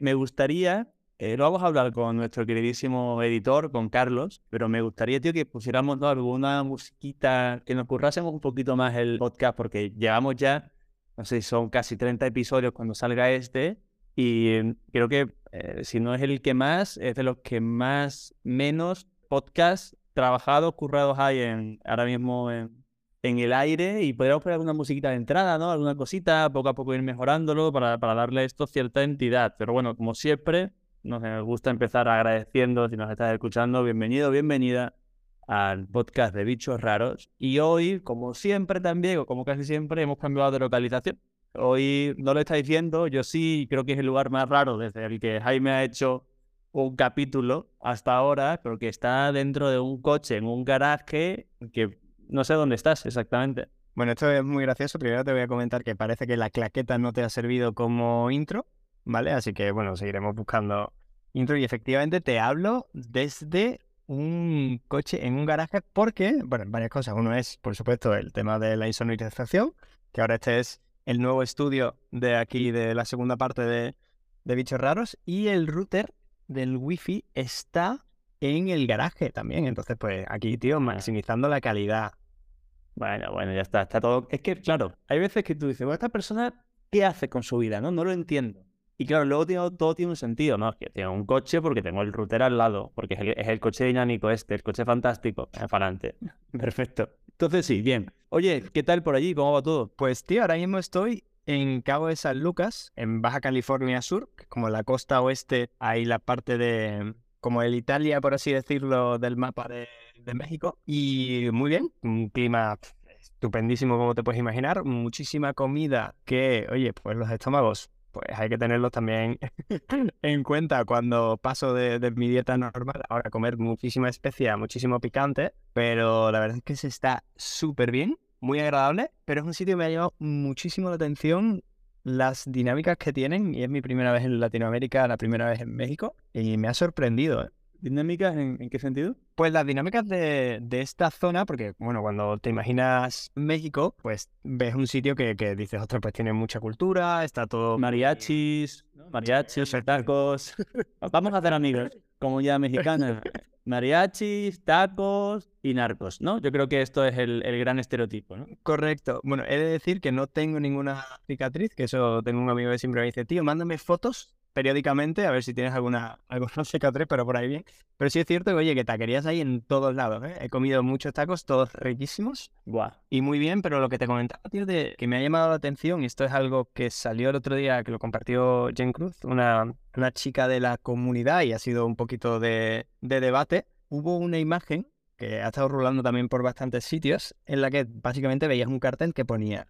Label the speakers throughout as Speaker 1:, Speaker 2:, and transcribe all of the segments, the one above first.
Speaker 1: me gustaría, eh, lo vamos a hablar con nuestro queridísimo editor, con Carlos, pero me gustaría, tío, que pusiéramos alguna musiquita, que nos currásemos un poquito más el podcast, porque llevamos ya, no sé, son casi 30 episodios cuando salga este, y mm, creo que eh, si no es el que más, es de los que más, menos podcast trabajados, currados hay en, ahora mismo en, en el aire y podríamos poner alguna musiquita de entrada, ¿no? Alguna cosita, poco a poco ir mejorándolo para, para darle esto cierta entidad. Pero bueno, como siempre, nos gusta empezar agradeciendo si nos estás escuchando. Bienvenido, bienvenida al podcast de Bichos Raros. Y hoy, como siempre también, o como casi siempre, hemos cambiado de localización. Hoy no lo está diciendo, yo sí creo que es el lugar más raro desde el que Jaime ha hecho un capítulo hasta ahora, pero que está dentro de un coche, en un garaje, que no sé dónde estás exactamente.
Speaker 2: Bueno, esto es muy gracioso. Primero te voy a comentar que parece que la claqueta no te ha servido como intro, ¿vale? Así que, bueno, seguiremos buscando intro y efectivamente te hablo desde un coche en un garaje porque, bueno, varias cosas. Uno es, por supuesto, el tema de la insonorización, que ahora este es el nuevo estudio de aquí, de la segunda parte de, de Bichos Raros, y el router del wifi está en el garaje también. Entonces, pues aquí, tío, maximizando la calidad.
Speaker 1: Bueno, bueno, ya está, está todo. Es que, claro, hay veces que tú dices, bueno, esta persona, ¿qué hace con su vida? No, no lo entiendo. Y claro, luego todo tiene un sentido, ¿no? Es que tengo un coche porque tengo el router al lado, porque es el, coche dinámico este, el coche fantástico, es Perfecto. Entonces sí, bien. Oye, ¿qué tal por allí? ¿Cómo va todo?
Speaker 2: Pues tío, ahora mismo estoy en Cabo de San Lucas, en Baja California Sur, como la costa oeste, ahí la parte de, como el Italia, por así decirlo, del mapa de, México. Y muy bien, un clima estupendísimo como te puedes imaginar, muchísima comida que, oye, pues los estómagos, pues hay que tenerlos también en cuenta cuando paso de, mi dieta normal. Ahora comer muchísima especia, muchísimo picante, pero la verdad es que se está súper bien, muy agradable, pero es un sitio que me ha llamado muchísimo la atención las dinámicas que tienen, y es mi primera vez en Latinoamérica, la primera vez en México, y me ha sorprendido. ¿eh?
Speaker 1: ¿Dinámicas en, qué sentido?
Speaker 2: Pues las dinámicas de, de, esta zona, porque bueno, cuando te imaginas México, pues ves un sitio que, que dices, ostras, pues tiene mucha cultura, está todo...
Speaker 1: Mariachis, mariachis, tacos. Vamos a hacer amigos, como ya mexicanos. Mariachis, tacos y narcos, ¿no? Yo creo que esto es el, gran estereotipo, ¿no?
Speaker 2: Correcto. Bueno, he de decir que no tengo ninguna cicatriz, que eso tengo un amigo que siempre me dice, tío, mándame fotos periódicamente a ver si tienes alguna, alguna cicatriz, pero por ahí bien. Pero sí es cierto que, oye, que taquerías ahí en todos lados, ¿eh? He comido muchos tacos, todos riquísimos.
Speaker 1: Buah.
Speaker 2: Y muy bien, pero lo que te comentaba, tío, de que me ha llamado la atención, y esto es algo que salió el otro día, que lo compartió Jen Cruz, una, una chica de la comunidad, y ha sido un poquito de, de debate, hubo una imagen que ha estado rulando también por bastantes sitios, en la que básicamente veías un cartel que ponía,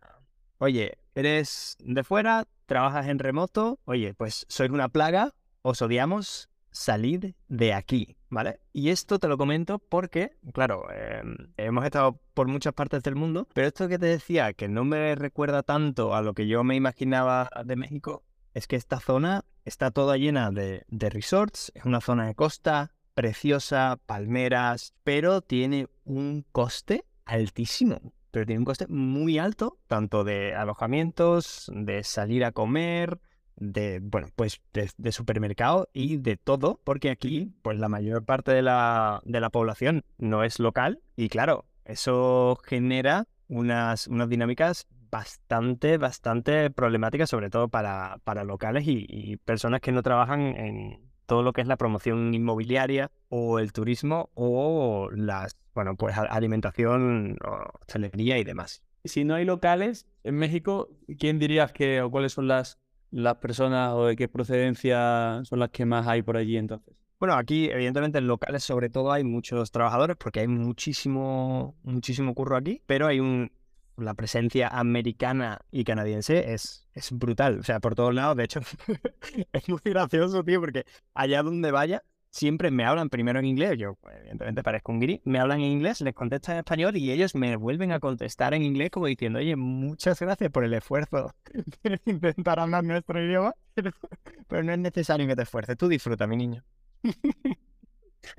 Speaker 2: oye, eres de fuera, trabajas en remoto, oye, pues sois una plaga, os odiamos, salid de aquí, ¿vale? Y esto te lo comento porque, claro, em, hemos estado por muchas partes del mundo, pero esto que te decía, que no me recuerda tanto a lo que yo me imaginaba de México, es que esta zona está toda llena de, de resorts, es una zona de costa, preciosa, palmeras, pero tiene un coste altísimo. Pero tiene un coste muy alto, tanto de alojamientos, de salir a comer, de, bueno, pues de, supermercado y de todo, porque aquí, pues la mayor parte de la, de la población no es local y claro, eso genera unas, unas dinámicas bastante, bastante problemáticas, sobre todo para, para locales y personas que no trabajan en, todo lo que es la promoción inmobiliaria o el turismo o las, bueno, pues alimentación, hostelería y demás.
Speaker 1: Si no hay locales en México, ¿quién dirías que o cuáles son las, las personas o de qué procedencia son las que más hay por allí entonces?
Speaker 2: Bueno, aquí evidentemente en locales sobre todo hay muchos trabajadores porque hay muchísimo, muchísimo curro aquí, pero hay un, la presencia americana y canadiense es, es brutal. O sea, por todos lados, de hecho, es muy gracioso, tío, porque allá donde vaya, siempre me hablan primero en inglés. Yo, pues, evidentemente, parezco un guiri. Me hablan en inglés, les contesto en español y ellos me vuelven a contestar en inglés como diciendo, oye, muchas gracias por el esfuerzo de intentar hablar nuestro idioma, pero no es necesario que te esfuerces. Tú disfruta, mi niño.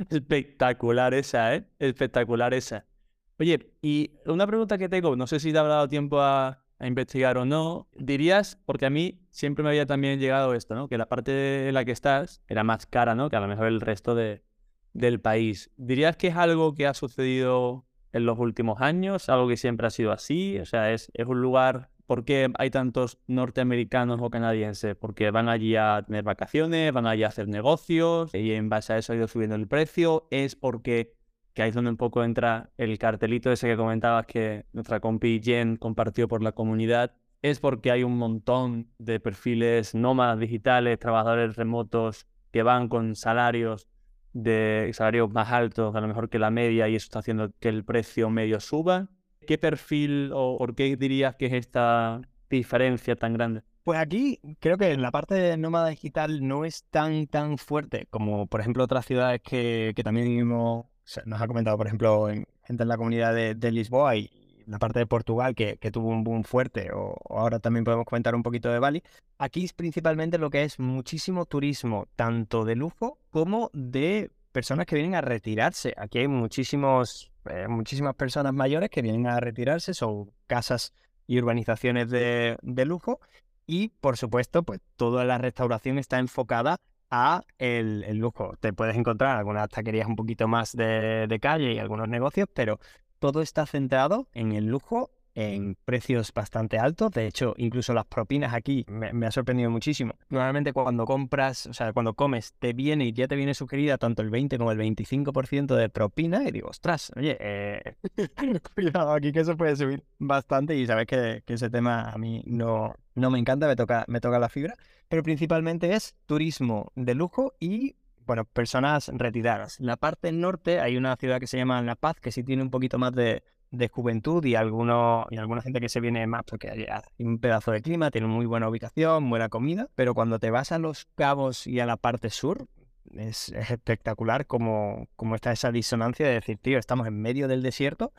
Speaker 1: Espectacular esa, ¿eh? Espectacular esa. Oye, y una pregunta que tengo, no sé si te habrá dado tiempo a, investigar o no. Dirías, porque a mí siempre me había también llegado esto, ¿no? Que la parte en la que estás era más cara, ¿no? Que a lo mejor el resto de, del país. ¿Dirías que es algo que ha sucedido en los últimos años? ¿Algo que siempre ha sido así? O sea, es, es un lugar... ¿Por qué hay tantos norteamericanos o canadienses? Porque van allí a tener vacaciones, van allí a hacer negocios y en base a eso ha ido subiendo el precio. ¿Es porque que ahí es donde un poco entra el cartelito ese que comentabas que nuestra compi Jen compartió por la comunidad, es porque hay un montón de perfiles nómadas digitales, trabajadores remotos que van con salarios de salarios más altos, a lo mejor que la media, y eso está haciendo que el precio medio suba. ¿Qué perfil o por qué dirías que es esta diferencia tan grande?
Speaker 2: Pues aquí creo que la parte de nómada digital no es tan tan fuerte como por ejemplo otras ciudades que, que también hemos nos ha comentado, por ejemplo, en, gente en la comunidad de, Lisboa y la parte de Portugal que, tuvo un boom fuerte, o, ahora también podemos comentar un poquito de Bali. Aquí es principalmente lo que es muchísimo turismo, tanto de lujo como de personas que vienen a retirarse. Aquí hay muchísimos, eh, muchísimas personas mayores que vienen a retirarse, son casas y urbanizaciones de, de lujo. Y por supuesto, pues toda la restauración está enfocada a el, lujo. Te puedes encontrar algunas taquerías un poquito más de, de calle y algunos negocios, pero todo está centrado en el lujo en precios bastante altos. De hecho, incluso las propinas aquí me, ha sorprendido muchísimo. Normalmente cuando compras, o sea, cuando comes, te viene y ya te viene sugerida tanto el 20 como el 25% de propina. Y digo, ostras, oye, eh, cuidado aquí que eso puede subir bastante. Y sabes que, ese tema a mí no, no me encanta, me toca, me toca la fibra. Pero principalmente es turismo de lujo y bueno, personas retiradas. En la parte norte hay una ciudad que se llama La Paz, que sí tiene un poquito más de, de juventud y, alguno, y alguna gente que se viene más porque hay un pedazo de clima, tiene muy buena ubicación, buena comida, pero cuando te vas a los cabos y a la parte sur, es, espectacular como, como está esa disonancia de decir, tío, estamos en medio del desierto,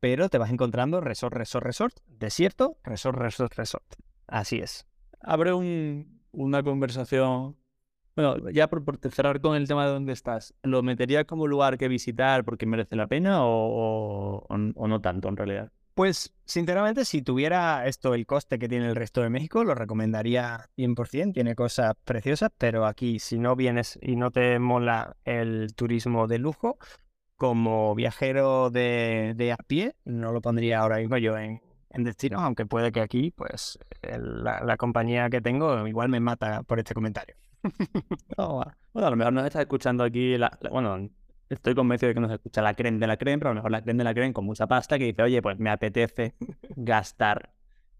Speaker 2: pero te vas encontrando resort, resort, resort, desierto, resort, resort, resort. Así es.
Speaker 1: Abre un, una conversación bueno, ya por, cerrar con el tema de dónde estás, ¿lo meterías como lugar que visitar porque merece la pena o, no tanto en realidad?
Speaker 2: Pues, sinceramente, si tuviera esto el coste que tiene el resto de México, lo recomendaría 100%. Tiene cosas preciosas, pero aquí, si no vienes y no te mola el turismo de lujo, como viajero de, a pie, no lo pondría ahora mismo yo en, en destino, aunque puede que aquí, pues, la compañía que tengo igual me mata por este comentario.
Speaker 1: bueno, a lo mejor nos está escuchando aquí, la, bueno, estoy convencido de que nos escucha la creen de la creen, pero a lo mejor la creen de la creen con mucha pasta que dice, oye, pues me apetece gastar,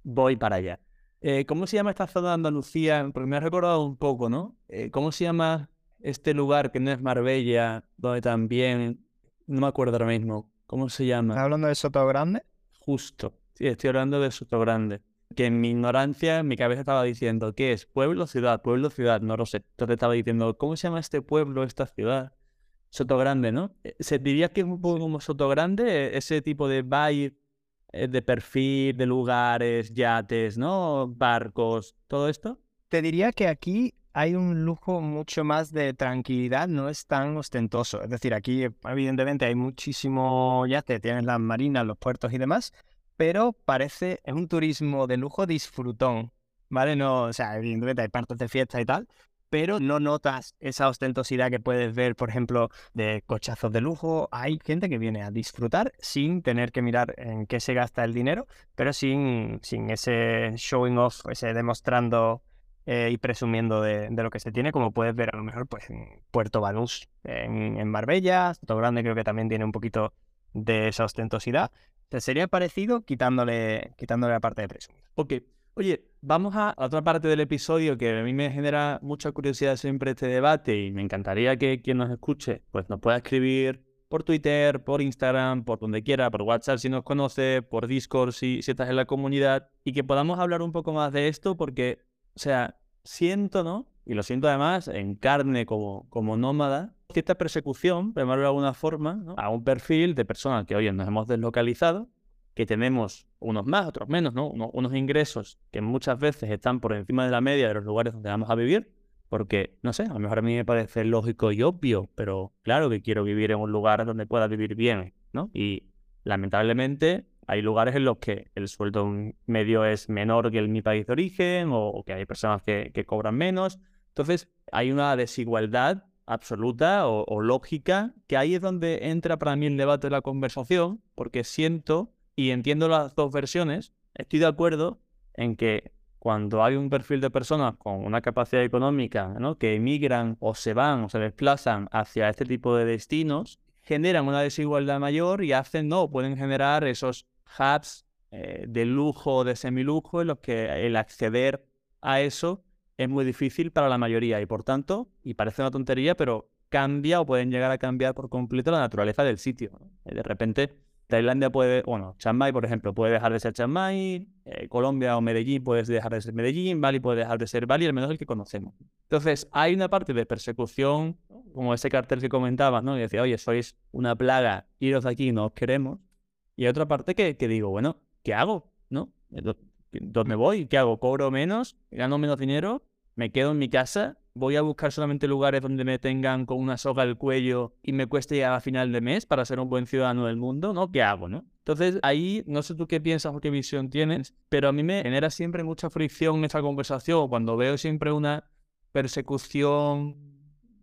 Speaker 1: voy para allá. Eh, ¿Cómo se llama esta zona de Andalucía? Porque me ha recordado un poco, ¿no? Eh, ¿Cómo se llama este lugar que no es Marbella, donde también, no me acuerdo ahora mismo, ¿cómo se llama?
Speaker 2: ¿Estás hablando de Soto Grande?
Speaker 1: Justo, sí, estoy hablando de Soto Grande que en mi ignorancia, en mi cabeza estaba diciendo, ¿qué es? Pueblo, ciudad, pueblo, ciudad, no lo sé. Entonces estaba diciendo, ¿cómo se llama este pueblo, esta ciudad? Soto Grande, ¿no? Eh, ¿Se diría que es un poco como Soto Grande? Ese tipo de vibe, eh, de perfil, de lugares, yates, ¿no? Barcos, todo esto.
Speaker 2: Te diría que aquí hay un lujo mucho más de tranquilidad, no es tan ostentoso. Es decir, aquí evidentemente hay muchísimo yate, tienes las marinas, los puertos y demás, pero parece, es un turismo de lujo disfrutón, ¿vale? No, o sea, evidentemente hay partes de fiesta y tal, pero no notas esa ostentosidad que puedes ver, por ejemplo, de cochazos de lujo. Hay gente que viene a disfrutar sin tener que mirar en qué se gasta el dinero, pero sin, sin ese showing off, ese demostrando eh, y presumiendo de, lo que se tiene, como puedes ver a lo mejor pues, en Puerto Banús, en, en Marbella, Grande creo que también tiene un poquito de esa ostentosidad sería parecido quitándole, quitándole la parte de presumir.
Speaker 1: Ok. Oye, vamos a otra parte del episodio que a mí me genera mucha curiosidad siempre este debate y me encantaría que quien nos escuche pues nos pueda escribir por Twitter, por Instagram, por donde quiera, por WhatsApp si nos conoce, por Discord si estás en la comunidad y que podamos hablar un poco más de esto porque, o sea, siento, ¿no? Y lo siento además en carne como, como nómada, cierta persecución, de alguna forma, a un perfil de personas que, hoy nos hemos deslocalizado, que tenemos unos más, otros menos, ¿no? unos ingresos que muchas veces están por encima de la media de los lugares donde vamos a vivir, porque, no sé, a lo mejor a mí me parece lógico y obvio, pero claro que quiero vivir en un lugar donde pueda vivir bien, ¿no? Y lamentablemente, Hay lugares en los que el sueldo medio es menor que en mi país de origen o, que hay personas que, cobran menos. Entonces, hay una desigualdad absoluta o, lógica, que ahí es donde entra para mí el debate de la conversación, porque siento y entiendo las dos versiones, estoy de acuerdo en que cuando hay un perfil de personas con una capacidad económica que emigran o se van o se desplazan hacia este tipo de destinos, generan una desigualdad mayor y hacen, no, pueden generar esos hubs eh, de lujo o de semilujo en los que el acceder a eso es muy difícil para la mayoría y por tanto, y parece una tontería, pero cambia o pueden llegar a cambiar por completo la naturaleza del sitio. De repente, Tailandia puede, bueno, Chiang Mai, por ejemplo, puede dejar de ser Chiang Mai, eh, Colombia o Medellín puede dejar de ser Medellín, Bali puede dejar de ser Bali, al menos el que conocemos. Entonces, hay una parte de persecución, como ese cartel que comentabas, ¿no? Y decía, oye, sois una plaga, iros aquí, no os queremos. Y hay otra parte que, que digo, bueno, ¿qué hago? ¿No? ¿Dónde voy? ¿Qué hago? ¿Cobro menos? ¿Gano menos dinero? ¿Me quedo en mi casa? ¿Voy a buscar solamente lugares donde me tengan con una soga al cuello y me cueste llegar a final de mes para ser un buen ciudadano del mundo? ¿No? ¿Qué hago? ¿No? Entonces, ahí no sé tú qué piensas o qué visión tienes, pero a mí me genera siempre mucha fricción esta conversación cuando veo siempre una persecución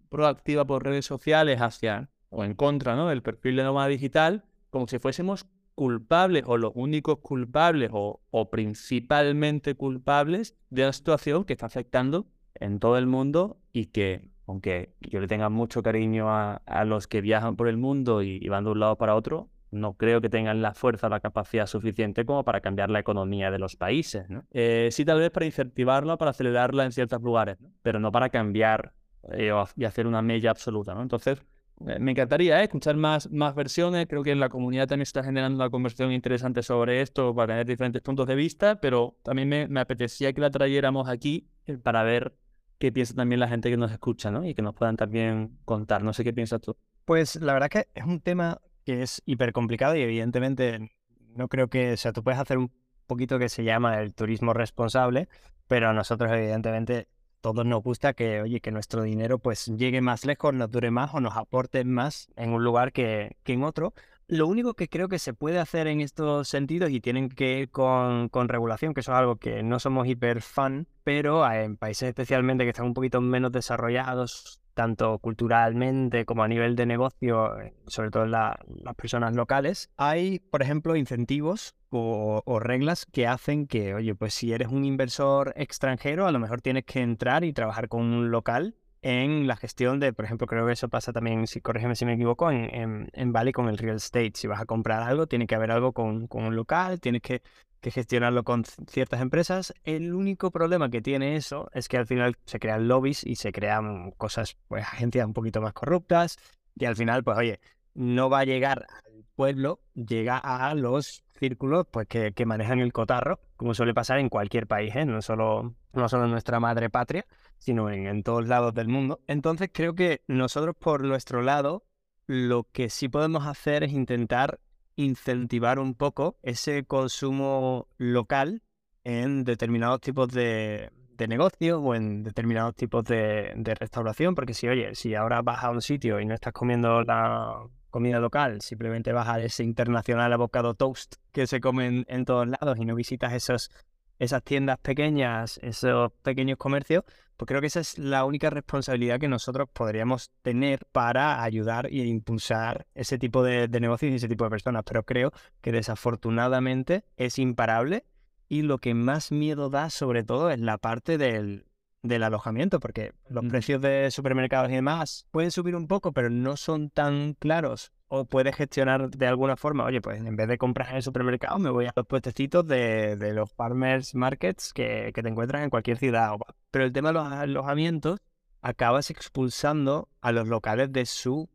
Speaker 1: proactiva por redes sociales hacia o en contra ¿no? del perfil de nómada digital, como si fuésemos culpables o los únicos culpables o, principalmente culpables de una situación que está afectando en todo el mundo y que, aunque yo le tenga mucho cariño a, los que viajan por el mundo y, van de un lado para otro, no creo que tengan la fuerza o la capacidad suficiente como para cambiar la economía de los países. Eh, sí, tal vez para incentivarla, para acelerarla en ciertos lugares, pero no para cambiar eh, y hacer una mella absoluta. ¿no? Entonces, me encantaría ¿eh? escuchar más, más versiones. Creo que en la comunidad también está generando una conversación interesante sobre esto para tener diferentes puntos de vista, pero también me, me apetecía que la trayéramos aquí eh, para ver qué piensa también la gente que nos escucha ¿no? y que nos puedan también contar. No sé qué piensas tú.
Speaker 2: Pues la verdad que es un tema que es hiper complicado y evidentemente no creo que, o sea, tú puedes hacer un poquito que se llama el turismo responsable, pero nosotros evidentemente todos nos gusta que, oye, que nuestro dinero pues llegue más lejos, nos dure más o nos aporte más en un lugar que, que en otro. Lo único que creo que se puede hacer en estos sentidos y tienen que ir con, con regulación, que eso es algo que no somos hiper fan, pero en países especialmente que están un poquito menos desarrollados, tanto culturalmente como a nivel de negocio, eh, sobre todo las personas locales, hay, por ejemplo, incentivos o, reglas que hacen que, oye, pues si eres un inversor extranjero, a lo mejor tienes que entrar y trabajar con un local en la gestión de, por ejemplo, creo que eso pasa también, si corrígeme si me equivoco, en, en, en Bali con el real estate. Si vas a comprar algo, tiene que haber algo con, con un local, tienes que que gestionarlo con ciertas empresas. El único problema que tiene eso es que al final se crean lobbies y se crean cosas, pues agencias un poquito más corruptas y al final, pues oye, no va a llegar al pueblo, llega a los círculos pues que, que manejan el cotarro, como suele pasar en cualquier país, ¿eh? no, solo, no solo en nuestra madre patria, sino en, en todos lados del mundo. Entonces creo que nosotros por nuestro lado, lo que sí podemos hacer es intentar incentivar un poco ese consumo local en determinados tipos de, de negocio o en determinados tipos de, restauración, porque si, oye, si ahora vas a un sitio y no estás comiendo la comida local, simplemente vas a ese internacional abocado toast que se comen en todos lados y no visitas esos esas tiendas pequeñas, esos pequeños comercios, pues creo que esa es la única responsabilidad que nosotros podríamos tener para ayudar e impulsar ese tipo de, negocios y ese tipo de personas. Pero creo que desafortunadamente es imparable y lo que más miedo da sobre todo es la parte del, del alojamiento, porque los precios de supermercados y demás pueden subir un poco, pero no son tan claros o puedes gestionar de alguna forma, oye, pues en vez de comprar en el supermercado, me voy a los puestecitos de, de los farmers markets que, que, te encuentras en cualquier ciudad. Pero el tema de los alojamientos, acabas expulsando a los locales de su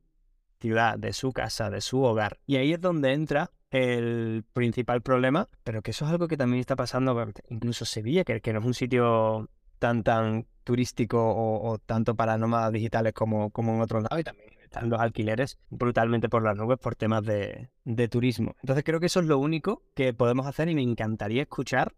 Speaker 2: ciudad, de su casa, de su hogar. Y ahí es donde entra el principal problema, pero que eso es algo que también está pasando, incluso Sevilla, que, que no es un sitio tan tan turístico o, tanto para nómadas digitales como, como en otros lados y también están los alquileres brutalmente por las nubes por temas de, turismo. Entonces creo que eso es lo único que podemos hacer y me encantaría escuchar,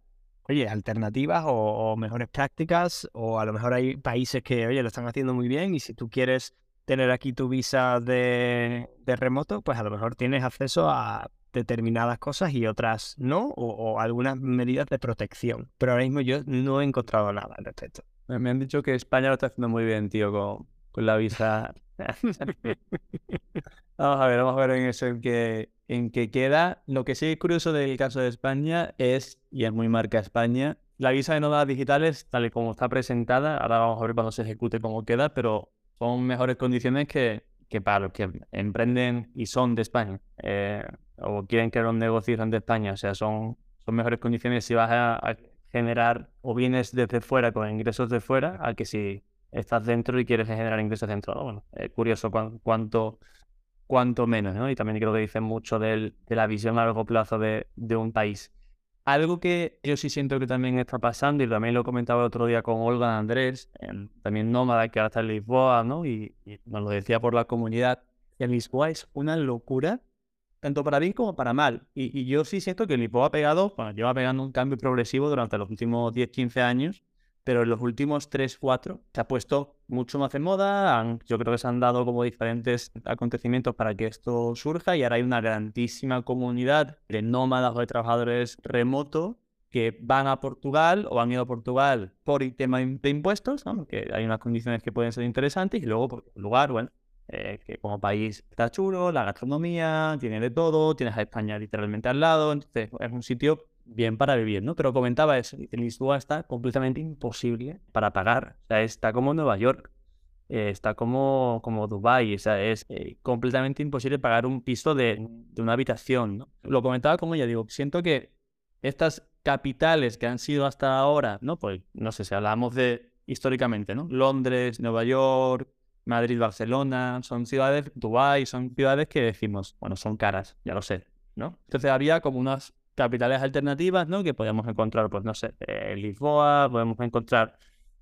Speaker 2: oye, alternativas o, mejores prácticas o a lo mejor hay países que, oye, lo están haciendo muy bien y si tú quieres tener aquí tu visa de, remoto, pues a lo mejor tienes acceso a determinadas cosas y otras no, o, algunas medidas de protección. Pero ahora mismo yo no he encontrado nada al respecto.
Speaker 1: Me han dicho que España lo está haciendo muy bien, tío, con, con la visa. vamos a ver, vamos a ver en eso en que, en que queda. Lo que sí es curioso del caso de España es, y es muy marca España, la visa de nómadas digitales, tal y como está presentada, ahora vamos a ver cuando se ejecute cómo queda, pero son mejores condiciones que, que para los que emprenden y son de España eh, o quieren crear un negocio de España. O sea, son, son mejores condiciones si vas a, generar o vienes desde fuera con ingresos de fuera a que si estás dentro y quieres generar ingresos dentro. Bueno, es curioso cuánto, cuánto menos, ¿no? Y también creo que dicen mucho de la visión a largo plazo de, de un país. Algo que yo sí siento que también está pasando, y también lo comentaba el otro día con Olga Andrés, también nómada que ahora está en Lisboa, ¿no? Y, nos lo decía por la comunidad, que Lisboa es una locura, tanto para bien como para mal. Y, yo sí siento que Lisboa ha pegado, bueno, lleva pegando un cambio progresivo durante los últimos 10-15 años, pero en los últimos 3, 4 se ha puesto mucho más en moda. yo creo que se han dado como diferentes acontecimientos para que esto surja y ahora hay una grandísima comunidad de nómadas o de trabajadores remotos que van a Portugal o han ido a Portugal por el tema de impuestos, ¿no? que hay unas condiciones que pueden ser interesantes y luego por lugar, bueno, eh, que como país está chulo, la gastronomía, tiene de todo, tienes a España literalmente al lado, entonces es un sitio bien para vivir, ¿no? Pero comentaba eso, Lisboa está completamente imposible para pagar, o sea, está como Nueva York, eh, está como, como Dubái, o sea, es eh, completamente imposible pagar un piso de, una habitación, ¿no? Lo comentaba como ya digo, siento que estas capitales que han sido hasta ahora, ¿no? Pues no sé si hablamos de históricamente, ¿no? Londres, Nueva York, Madrid, Barcelona, son ciudades, Dubái, son ciudades que decimos, bueno, son caras, ya lo sé, ¿no? Entonces había como unas capitales alternativas, ¿no? Que podíamos encontrar, pues no sé, en Lisboa, podemos encontrar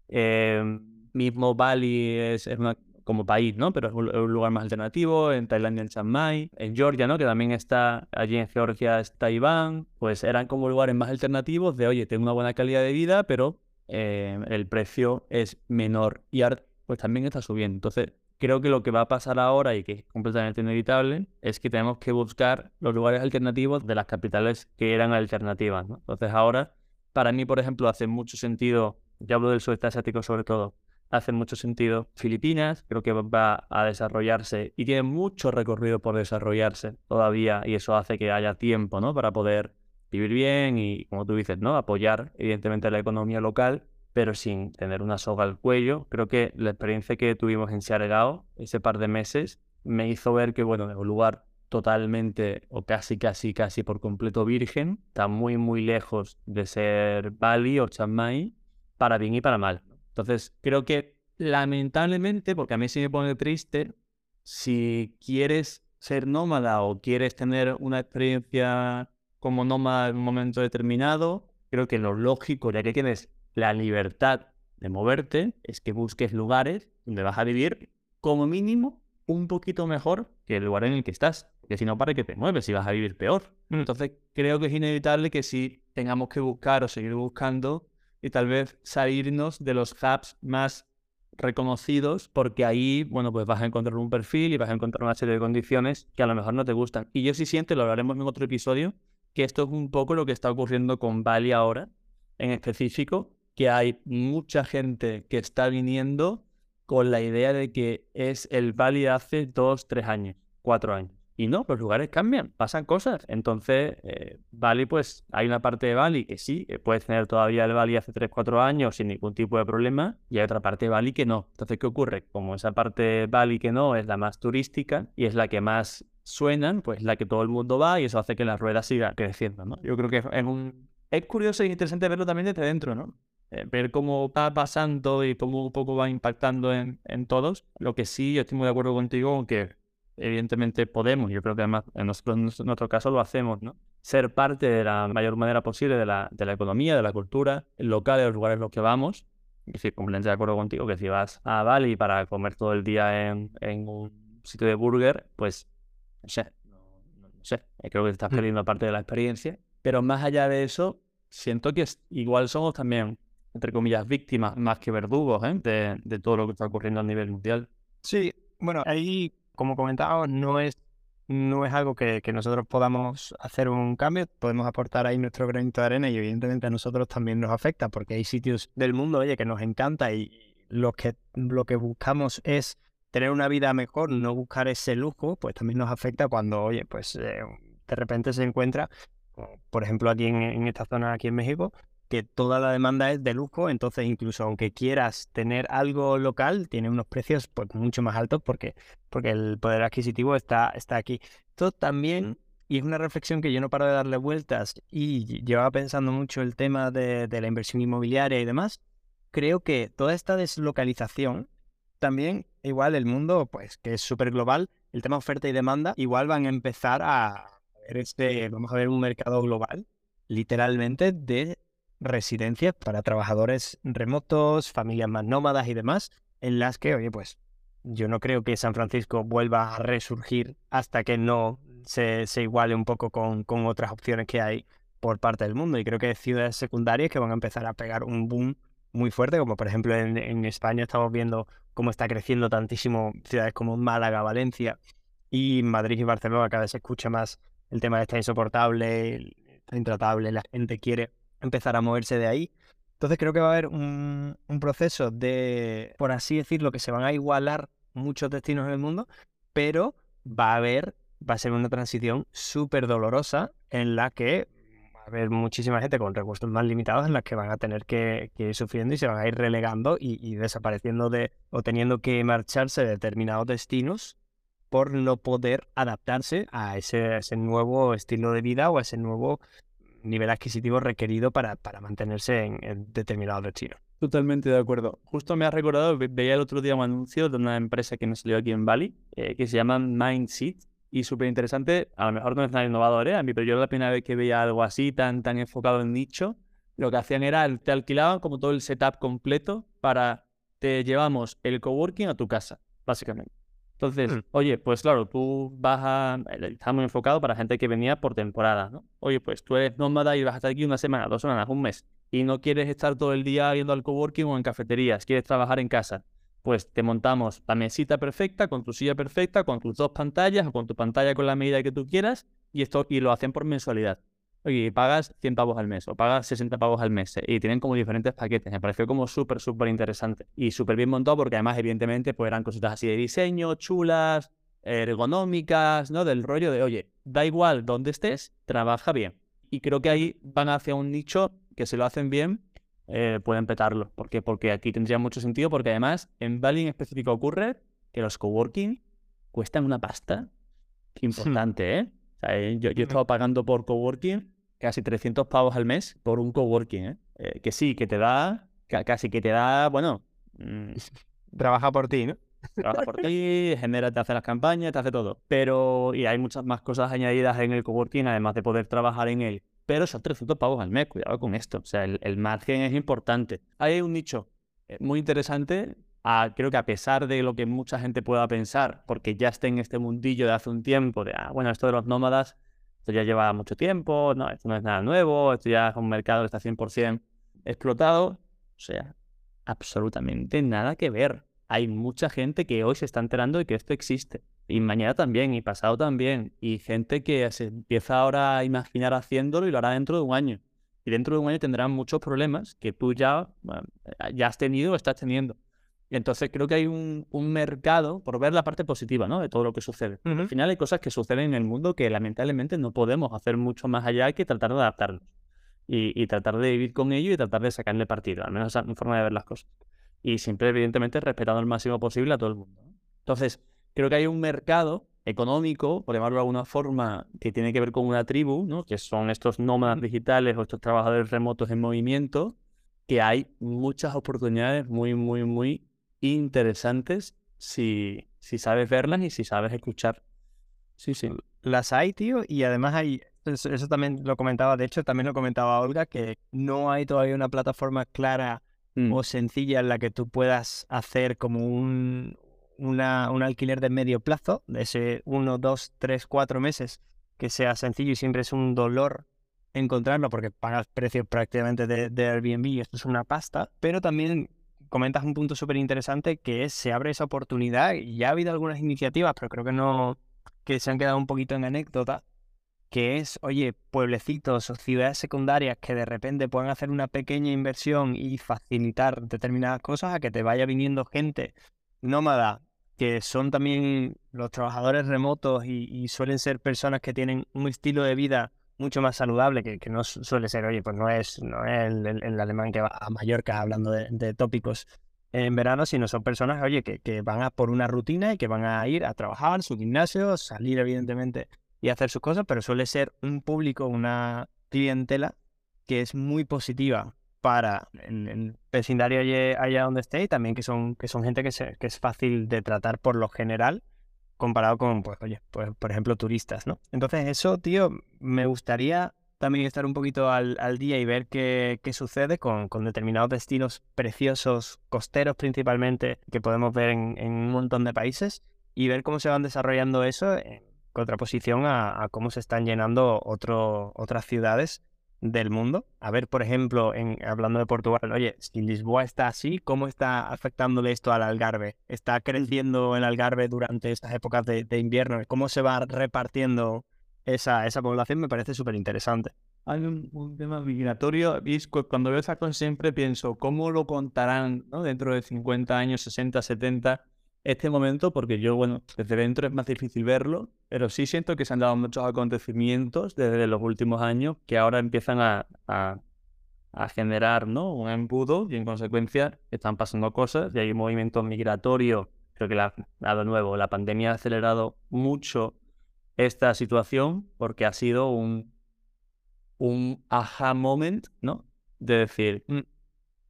Speaker 1: eh, mismo Bali es, una, como país, ¿no? Pero es un, lugar más alternativo, en Tailandia, en Chiang Mai, en Georgia, ¿no? Que también está, allí en Georgia está Iván, pues eran como lugares más alternativos de, oye, tengo una buena calidad de vida, pero eh, el precio es menor y pues también está subiendo. Entonces, creo que lo que va a pasar ahora y que es completamente inevitable es que tenemos que buscar los lugares alternativos de las capitales que eran alternativas. Entonces ahora, para mí, por ejemplo, hace mucho sentido, ya hablo del sudeste asiático sobre todo, hace mucho sentido Filipinas, creo que va a desarrollarse y tiene mucho recorrido por desarrollarse todavía y eso hace que haya tiempo ¿no? para poder vivir bien y, como tú dices, ¿no? apoyar evidentemente la economía local pero sin tener una soga al cuello. Creo que la experiencia que tuvimos en Siargao ese par de meses me hizo ver que, bueno, es un lugar totalmente o casi, casi, casi por completo virgen, está muy, muy lejos de ser Bali o Chiang para bien y para mal. Entonces, creo que lamentablemente, porque a mí sí me pone triste, si quieres ser nómada o quieres tener una experiencia como nómada en un momento determinado, creo que lo lógico, ya que tienes la libertad de moverte es que busques lugares donde vas a vivir como mínimo un poquito mejor que el lugar en el que estás. Porque si no, ¿para qué te mueves? Si vas a vivir peor. Mm. Entonces, creo que es inevitable que si tengamos que buscar o seguir buscando y tal vez salirnos de los hubs más reconocidos, porque ahí, bueno, pues vas a encontrar un perfil y vas a encontrar una serie de condiciones que a lo mejor no te gustan. Y yo sí siento, lo hablaremos en otro episodio, que esto es un poco lo que está ocurriendo con Bali ahora, en específico, que hay mucha gente que está viniendo con la idea de que es el Bali hace dos, tres años, cuatro años. Y no, los lugares cambian, pasan cosas. Entonces, eh, Bali, pues hay una parte de Bali que sí, que puedes tener todavía el Bali hace tres, cuatro años sin ningún tipo de problema, y hay otra parte de Bali que no. Entonces, ¿qué ocurre? Como esa parte de Bali que no es la más turística y es la que más suenan, pues la que todo el mundo va y eso hace que la rueda siga creciendo, ¿no? Yo creo que es un... Es curioso e interesante verlo también desde dentro, ¿no? Eh, ver cómo va pasando y cómo un poco va impactando en, en, todos. Lo que sí, yo estoy muy de acuerdo contigo, aunque evidentemente podemos, yo creo que además en, nuestro caso lo hacemos, ¿no? Ser parte de la mayor manera posible de la, de la economía, de la cultura local, de los lugares en los que vamos. Y sí, completamente de acuerdo contigo que si vas a Bali para comer todo el día en, en un sitio de burger, pues no sé, no, no sé, creo que estás mm. perdiendo parte de la experiencia. Pero más allá de eso, siento que igual somos también entre comillas, víctimas más que verdugos ¿eh? de, todo lo que está ocurriendo a nivel mundial.
Speaker 2: Sí, Bueno, ahí, como comentábamos, no es, no es algo que, que, nosotros podamos hacer un cambio, podemos aportar ahí nuestro granito de arena y evidentemente a nosotros también nos afecta porque hay sitios del mundo, oye, que nos encanta y lo que, lo que buscamos es tener una vida mejor, no buscar ese lujo, pues también nos afecta cuando, oye, pues eh, de repente se encuentra, por ejemplo aquí en, esta zona, aquí en México, que toda la demanda es de lujo, entonces incluso aunque quieras tener algo local, tiene unos precios pues mucho más altos porque, porque el poder adquisitivo está, está aquí. Esto también, y es una reflexión que yo no paro de darle vueltas y llevaba pensando mucho el tema de, de la inversión inmobiliaria y demás, creo que toda esta deslocalización también igual el mundo, pues que es súper global, el tema oferta y demanda, igual van a empezar a ver este, vamos a ver un mercado global, literalmente, de residencias para trabajadores remotos, familias más nómadas y demás, en las que, oye, pues yo no creo que San Francisco vuelva a resurgir hasta que no se, se iguale un poco con, con otras opciones que hay por parte del mundo. Y creo que ciudades secundarias que van a empezar a pegar un boom muy fuerte, como por ejemplo en, en España estamos viendo cómo está creciendo tantísimo ciudades como Málaga, Valencia y Madrid y Barcelona, cada vez se escucha más el tema de está insoportable, está intratable, la gente quiere empezar a moverse de ahí. Entonces creo que va a haber un, proceso de, por así decirlo, que se van a igualar muchos destinos en el mundo, pero va a haber, va a ser una transición súper dolorosa en la que haber muchísima gente con recursos más limitados en las que van a tener que, ir sufriendo y se van a ir relegando y, desapareciendo de o teniendo que marcharse de determinados destinos por no poder adaptarse a ese nuevo estilo de vida o a ese nuevo nivel adquisitivo requerido para, para mantenerse en, determinados destinos.
Speaker 1: Totalmente de acuerdo. Justo me ha recordado, veía el otro día un anuncio de una empresa que nos salió aquí en Bali, eh, que se llama Mindseat, y súper interesante. A lo mejor no es nada innovador, ¿eh? A mí, pero yo la primera vez que veía algo así, tan, tan enfocado en nicho, lo que hacían era, te alquilaban como todo el setup completo para, te llevamos el coworking a tu casa, básicamente. Entonces, mm. oye, pues claro, tú vas a, está muy enfocado para gente que venía por temporada, ¿no? Oye, pues tú eres nómada y vas a estar aquí una semana, dos semanas, un mes, y no quieres estar todo el día yendo al coworking o en cafeterías, quieres trabajar en casa pues te montamos la mesita perfecta, con tu silla perfecta, con tus dos pantallas o con tu pantalla con la medida que tú quieras y esto y lo hacen por mensualidad. Oye, pagas 100 pavos al mes o pagas 60 pavos al mes y tienen como diferentes paquetes. Me pareció como súper, súper interesante y súper bien montado porque además, evidentemente, pues eran cositas así de diseño, chulas, ergonómicas, ¿no? Del rollo de, oye, da igual dónde estés, trabaja bien. Y creo que ahí van hacia un nicho que se lo hacen bien eh, pueden petarlo. ¿Por qué? Porque aquí tendría mucho sentido, porque además en Bali en específico ocurre que los coworking cuestan una pasta importante, ¿eh? ¿eh? yo, yo he estado pagando por coworking casi 300 pavos al mes por un coworking, ¿eh? ¿eh? que sí, que te da, casi que te da, bueno...
Speaker 2: Mm, trabaja por ti, ¿no?
Speaker 1: Trabaja por ti, genera, te hace las campañas, te hace todo. Pero, y hay muchas más cosas añadidas en el coworking, además de poder trabajar en él pero son 300 pavos al mes, cuidado con esto. O sea, el, margen es importante. Hay un nicho eh, muy interesante, creo que a pesar de lo que mucha gente pueda pensar, porque ya está en este mundillo de hace un tiempo, de, ah, bueno, esto de los nómadas, esto ya lleva mucho tiempo, no, esto no es nada nuevo, esto ya es un mercado que está 100% explotado. O sea, absolutamente nada que ver. Hay mucha gente que hoy se está enterando de que esto existe. Y mañana también, y pasado también. Y gente que se empieza ahora a imaginar haciéndolo y lo hará dentro de un año. Y dentro de un año tendrán muchos problemas que tú ya, ya has tenido o estás teniendo. Y entonces creo que hay un, mercado por ver la parte positiva ¿no? de todo lo que sucede. Al final hay cosas que suceden en el mundo que lamentablemente no podemos hacer mucho más allá que tratar de adaptarnos. Y, tratar de vivir con ello y tratar de sacarle partido. Al menos esa es mi forma de ver las cosas. Y siempre, evidentemente, respetando al máximo posible a todo el mundo. Entonces, creo que hay un mercado económico, por llamarlo de alguna forma, que tiene que ver con una tribu, ¿no? que son estos nómadas digitales o estos trabajadores remotos en movimiento, que hay muchas oportunidades muy, muy, muy interesantes si, si sabes verlas y si sabes escuchar.
Speaker 2: Sí, sí. Las hay, tío, y además hay, eso, también lo comentaba, de hecho también lo comentaba Olga, que no hay todavía una plataforma clara mm. o sencilla en la que tú puedas hacer como un, una, un alquiler de medio plazo, de ese uno, dos, tres, cuatro meses, que sea sencillo y siempre es un dolor encontrarlo porque pagas precios prácticamente de, Airbnb y esto es una pasta, pero también comentas un punto súper interesante que es, se abre esa oportunidad ya ha habido algunas iniciativas, pero creo que no, que se han quedado un poquito en anécdota, que es, oye, pueblecitos o ciudades secundarias que de repente puedan hacer una pequeña inversión y facilitar determinadas cosas a que te vaya viniendo gente nómada, que son también los trabajadores remotos y, suelen ser personas que tienen un estilo de vida mucho más saludable, que, no suele ser, oye, pues no es, no es el, alemán que va a Mallorca hablando de, tópicos en verano, sino son personas, oye, que, que, van a por una rutina y que van a ir a trabajar, su gimnasio, salir evidentemente y hacer sus cosas, pero suele ser un público, una clientela que es muy positiva para el, vecindario allá, donde esté y también que son, que son gente que, que es fácil de tratar por lo general comparado con, pues, oye, pues, por ejemplo, turistas, ¿no? Entonces eso, tío, me gustaría también estar un poquito al, día y ver qué, qué sucede con, con, determinados destinos preciosos, costeros principalmente, que podemos ver en, un montón de países y ver cómo se van desarrollando eso en contraposición a, cómo se están llenando otras ciudades del mundo. A ver, por ejemplo, en, hablando de Portugal, oye, si Lisboa está así, ¿cómo está afectándole esto al Algarve? ¿Está creciendo el Algarve durante estas épocas de, invierno? ¿Cómo se va repartiendo esa, esa población? Me parece súper interesante.
Speaker 1: Hay un, tema migratorio y cuando veo esa cosa siempre pienso, ¿cómo lo contarán ¿no? dentro de 50 años, 60, 70? Este momento, porque yo, bueno, desde dentro es más difícil verlo, pero sí siento que se han dado muchos acontecimientos desde los últimos años que ahora empiezan a, a, generar ¿no? un embudo y en consecuencia están pasando cosas y hay un movimiento migratorio. Creo que la, de nuevo, la pandemia ha acelerado mucho esta situación porque ha sido un, un aha moment, ¿no? De decir, mm,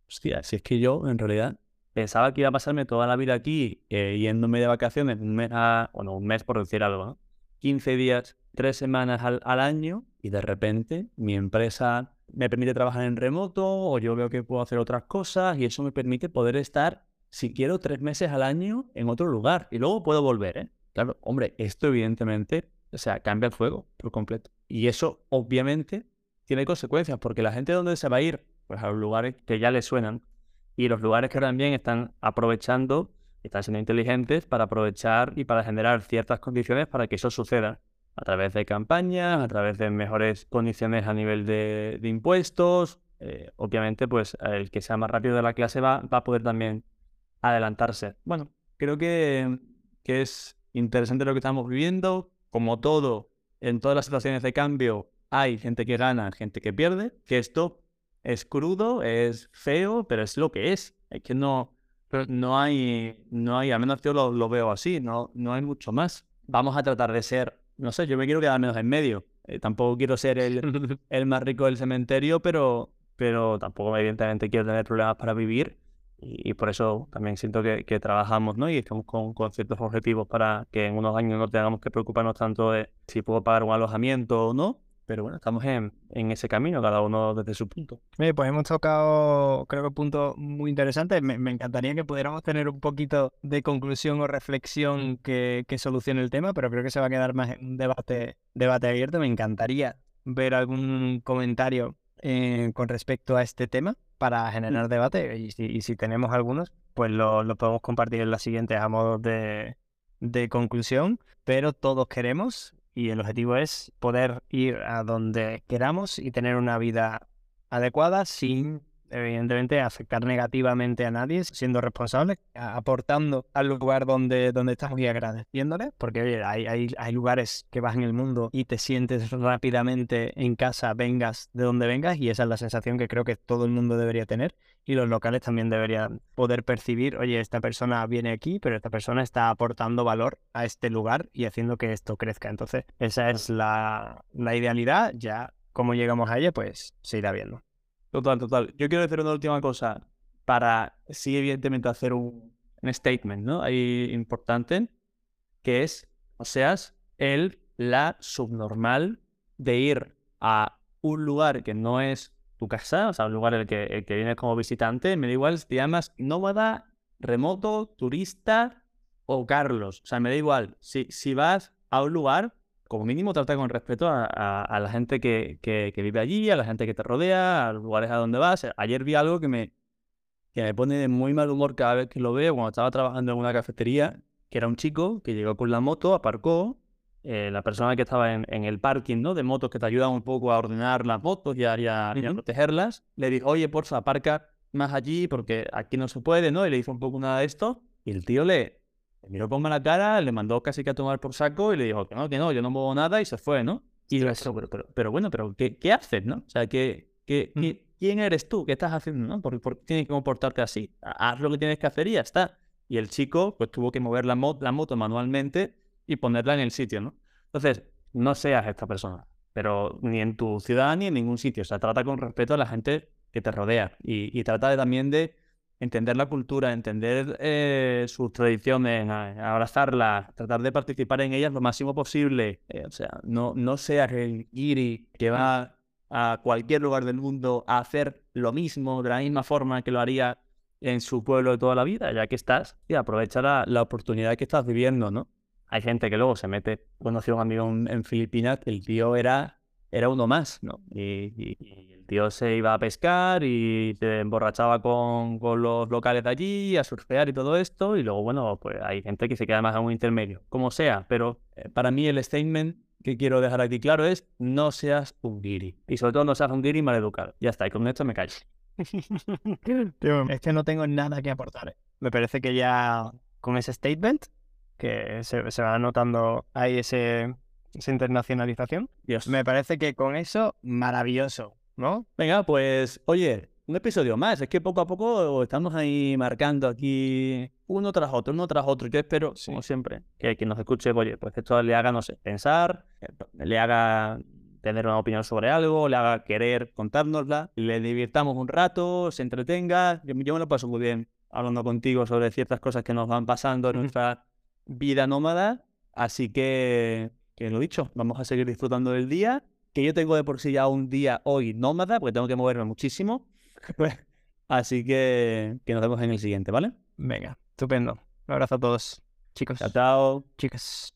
Speaker 1: hostia, si es que yo en realidad pensaba que iba a pasarme toda la vida aquí eh, yéndome de vacaciones un mes bueno, un mes por decir algo, ¿no? 15 días, 3 semanas al, año y de repente mi empresa me permite trabajar en remoto o yo veo que puedo hacer otras cosas y eso me permite poder estar, si quiero, tres meses al año en otro lugar y luego puedo volver, ¿eh? Claro, hombre, esto evidentemente, o sea, cambia el juego por completo. Y eso obviamente tiene consecuencias porque la gente donde se va a ir, pues a los lugares que ya le suenan, y los lugares que también están aprovechando, están siendo inteligentes para aprovechar y para generar ciertas condiciones para que eso suceda a través de campañas, a través de mejores condiciones a nivel de, impuestos. Eh, obviamente, pues el que sea más rápido de la clase va, va a poder también adelantarse. Bueno, creo que, que es interesante lo que estamos viviendo. Como todo, en todas las situaciones de cambio hay gente que gana, gente que pierde, que esto es crudo, es feo, pero es lo que es. Es que no, no hay, no hay, al menos yo lo, veo así, no, no hay mucho más. Vamos a tratar de ser, no sé, yo me quiero quedar menos en medio. Eh, tampoco quiero ser el, el más rico del cementerio, pero, pero tampoco evidentemente quiero tener problemas para vivir. Y, por eso también siento que, que, trabajamos, ¿no? Y estamos con, con, ciertos objetivos para que en unos años no tengamos que preocuparnos tanto de si puedo pagar un alojamiento o no, pero bueno, estamos en, ese camino, cada uno desde su punto.
Speaker 2: pues hemos tocado, creo que un punto muy interesante. Me, encantaría que pudiéramos tener un poquito de conclusión o reflexión que, solucione el tema, pero creo que se va a quedar más en un debate, debate abierto. Me encantaría ver algún comentario eh, con respecto a este tema para generar debate y si, tenemos algunos, pues lo, podemos compartir en la siguiente a modo de, de conclusión, pero todos queremos y el objetivo es poder ir a donde queramos y tener una vida adecuada sin evidentemente afectar negativamente a nadie, siendo responsable, aportando al lugar donde, donde estamos y agradeciéndole, porque oye, hay, hay, hay, lugares que vas en el mundo y te sientes rápidamente en casa, vengas de donde vengas, y esa es la sensación que creo que todo el mundo debería tener, y los locales también deberían poder percibir, oye, esta persona viene aquí, pero esta persona está aportando valor a este lugar y haciendo que esto crezca. Entonces, esa es la, la idealidad, ya cómo llegamos a ella, pues se irá viendo.
Speaker 1: Total, total. Yo quiero decir una última cosa para, sí, evidentemente, hacer un, statement, ¿no? Ahí importante, que es, o seas el, la subnormal de ir a un lugar que no es tu casa, o sea, un lugar en el que, el que vienes como visitante, me da igual si te llamas nómada, remoto, turista o Carlos. O sea, me da igual. Si, si vas a un lugar como mínimo trata con respeto a, la gente que, vive allí, a la gente que te rodea, a los lugares a donde vas. Ayer vi algo que me, que me pone de muy mal humor cada vez que lo veo, cuando estaba trabajando en una cafetería, que era un chico que llegó con la moto, aparcó, eh, la persona que estaba en, en, el parking ¿no? de motos que te ayudan un poco a ordenar las motos y a, y a, y a protegerlas, le dijo, oye, porfa, aparca más allí porque aquí no se puede, ¿no? Y le hizo un poco nada de esto. Y el tío le, le miró con mala cara, le mandó casi que a tomar por saco y le dijo que no, que no, yo no muevo nada y se fue, ¿no? Y yo, pero, pero, pero bueno, pero ¿qué, qué haces, no? O sea, ¿qué, qué, qué, ¿quién eres tú? ¿Qué estás haciendo, no? ¿Por, ¿Por, qué tienes que comportarte así? Haz lo que tienes que hacer y ya está. Y el chico, pues tuvo que mover la, mo la moto manualmente y ponerla en el sitio, ¿no? Entonces, no seas esta persona, pero ni en tu ciudad ni en ningún sitio. O sea, trata con respeto a la gente que te rodea y, y trata de, también de entender la cultura, entender eh, sus tradiciones, abrazarlas, tratar de participar en ellas lo máximo posible. Eh, o sea, no, no seas el guiri que va a cualquier lugar del mundo a hacer lo mismo de la misma forma que lo haría en su pueblo de toda la vida, ya que estás, y aprovecha la, la oportunidad que estás viviendo, ¿no? Hay gente que luego se mete, conocí a un amigo en, Filipinas, el tío era, era uno más, ¿no? Y, tío se iba a pescar y se emborrachaba con, con, los locales de allí, a surfear y todo esto, y luego, bueno, pues hay gente que se queda más a un intermedio, como sea, pero eh, para mí el statement que quiero dejar aquí claro es no seas un guiri. Y sobre todo no seas un guiri maleducado. Ya está, y con esto me callo.
Speaker 2: Tío, es que no tengo nada que aportar. Me parece que ya con ese statement que se, se va notando ahí ese, esa internacionalización.
Speaker 1: Dios.
Speaker 2: Me parece que con eso, maravilloso, ¿no?
Speaker 1: Venga, pues, oye, un episodio más. Es que poco a poco estamos ahí marcando aquí uno tras otro, uno tras otro. Yo espero, sí. como siempre, que quien nos escuche, oye, pues que esto le haga, no sé, pensar, le haga tener una opinión sobre algo, le haga querer contárnosla, le divirtamos un rato, se entretenga. Yo, yo me lo paso muy bien hablando contigo sobre ciertas cosas que nos van pasando en nuestra vida nómada. Así que, que lo dicho, vamos a seguir disfrutando del día. Que yo tengo de por sí ya un día hoy nómada, porque tengo que moverme muchísimo. Así que, que nos vemos en el siguiente, ¿vale?
Speaker 2: Venga, estupendo. Un abrazo a todos, chicos.
Speaker 1: Chao, chao.
Speaker 2: Chicas.